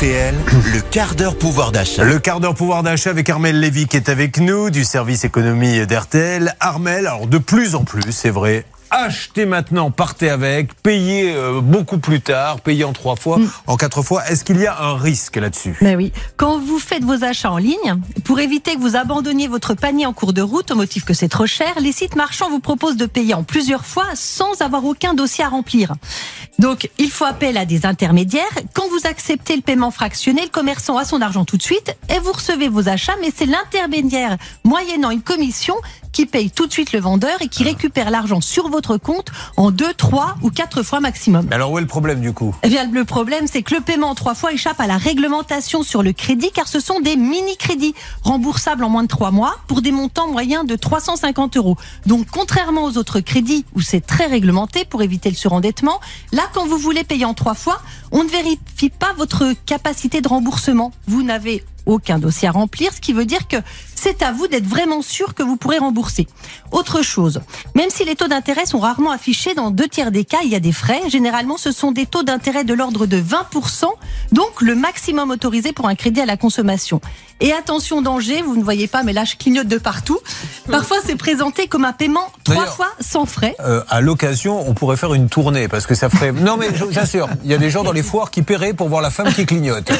RTL, le quart d'heure pouvoir d'achat. Le quart d'heure pouvoir d'achat avec Armel Lévy qui est avec nous du service économie d'RTL. Armel, alors de plus en plus, c'est vrai, achetez maintenant, partez avec, payez euh, beaucoup plus tard, payez en trois fois, en quatre fois. Est-ce qu'il y a un risque là-dessus? Ben oui. Quand vous faites vos achats en ligne, pour éviter que vous abandonniez votre panier en cours de route au motif que c'est trop cher, les sites marchands vous proposent de payer en plusieurs fois sans avoir aucun dossier à remplir. Donc, il faut appel à des intermédiaires. Quand vous acceptez le paiement fractionné, le commerçant a son argent tout de suite et vous recevez vos achats, mais c'est l'intermédiaire, moyennant une commission, qui paye tout de suite le vendeur et qui récupère l'argent sur votre compte en deux, trois ou quatre fois maximum. Mais alors où est le problème du coup? Eh bien, le problème, c'est que le paiement en trois fois échappe à la réglementation sur le crédit, car ce sont des mini-crédits remboursables en moins de trois mois pour des montants moyens de 350 euros. Donc, contrairement aux autres crédits où c'est très réglementé pour éviter le surendettement, là, quand vous voulez payer en trois fois, on ne vérifie pas votre capacité de remboursement. Vous n'avez aucun dossier à remplir, ce qui veut dire que c'est à vous d'être vraiment sûr que vous pourrez rembourser. Autre chose, même si les taux d'intérêt sont rarement affichés, dans deux tiers des cas, il y a des frais. Généralement, ce sont des taux d'intérêt de l'ordre de 20%, donc le maximum autorisé pour un crédit à la consommation. Et attention danger, vous ne voyez pas, mais là je clignote de partout. Parfois, c'est présenté comme un paiement trois fois sans frais. Euh, à l'occasion, on pourrait faire une tournée parce que ça ferait. Non, mais je vous assure, il y a des gens dans les foires qui paieraient pour voir la femme qui clignote.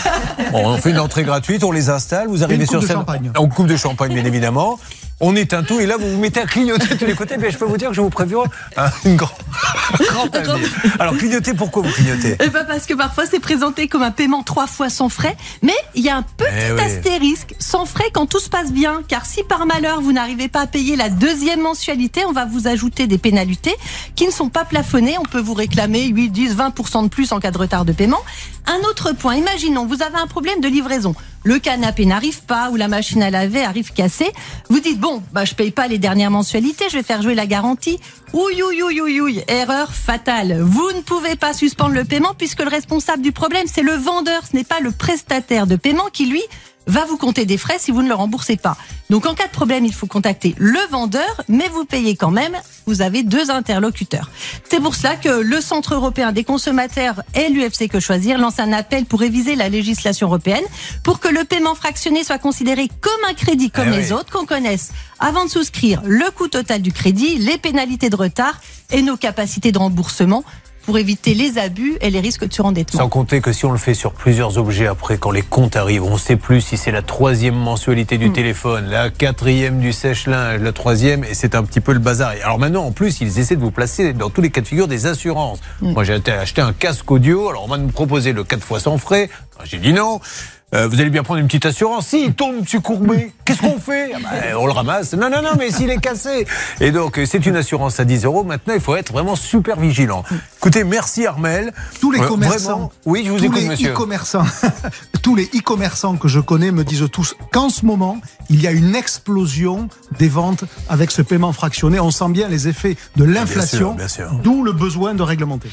Bon, on fait une entrée gratuite, on les installe, vous arrivez sur scène. champagne. On coupe de champagne, bien évidemment. On éteint tout et là, vous vous mettez à clignoter de tous les côtés. Mais je peux vous dire que je vous préviens un une grand, grand avenir. Alors, clignoter, pourquoi vous clignotez? Eh ben parce que parfois c'est présenté comme un paiement trois fois sans frais, mais il y a un petit Eh oui. astérisque sans frais quand tout se passe bien, car si par malheur vous n'arrivez pas à payer la deuxième mensualité, on va vous ajouter des pénalités qui ne sont pas plafonnées. On peut vous réclamer 8, 10, 20% de plus en cas de retard de paiement. Un autre point, imaginons vous avez un problème de livraison. Le canapé n'arrive pas ou la machine à laver arrive cassée. Vous dites bon, bah je paye pas les dernières mensualités, je vais faire jouer la garantie. Ouille ouille ouille ouille ouille, erreur fatale. Vous ne pouvez pas suspendre le paiement puisque le responsable du problème c'est le vendeur, ce n'est pas le prestataire de paiement qui lui va vous compter des frais si vous ne le remboursez pas. Donc en cas de problème, il faut contacter le vendeur, mais vous payez quand même. Vous avez deux interlocuteurs. C'est pour cela que le Centre européen des consommateurs et l'UFC Que Choisir lancent un appel pour réviser la législation européenne pour que le paiement fractionné soit considéré comme un crédit comme Eh les oui. autres, qu'on connaisse avant de souscrire le coût total du crédit, les pénalités de retard et nos capacités de remboursement pour éviter les abus et les risques de surendettement. Sans compter que si on le fait sur plusieurs objets après, quand les comptes arrivent, on ne sait plus si c'est la troisième mensualité du téléphone, la quatrième du sèche-linge, la troisième, et c'est un petit peu le bazar. Et alors maintenant, en plus, ils essaient de vous placer dans tous les cas de figure des assurances. Moi, j'ai été acheter un casque audio, alors on va me proposer le 4 fois sans frais. J'ai dit non. Euh, vous allez bien prendre une petite assurance. Si il tombe, monsieur Courbet, qu'est-ce qu'on fait? Ah bah, On le ramasse. Non, non, non, mais s'il est cassé. Et donc, euh, c'est une assurance à 10 euros. Maintenant, il faut être vraiment super vigilant. Écoutez, merci Armel. Tous les Euh, commerçants, vraiment. Oui, je vous tous écoute, les monsieur. e-commerçants, tous les e-commerçants que je connais me disent tous qu'en ce moment, il y a une explosion des ventes avec ce paiement fractionné. On sent bien les effets de l'inflation, bien sûr. d'où le besoin de réglementer.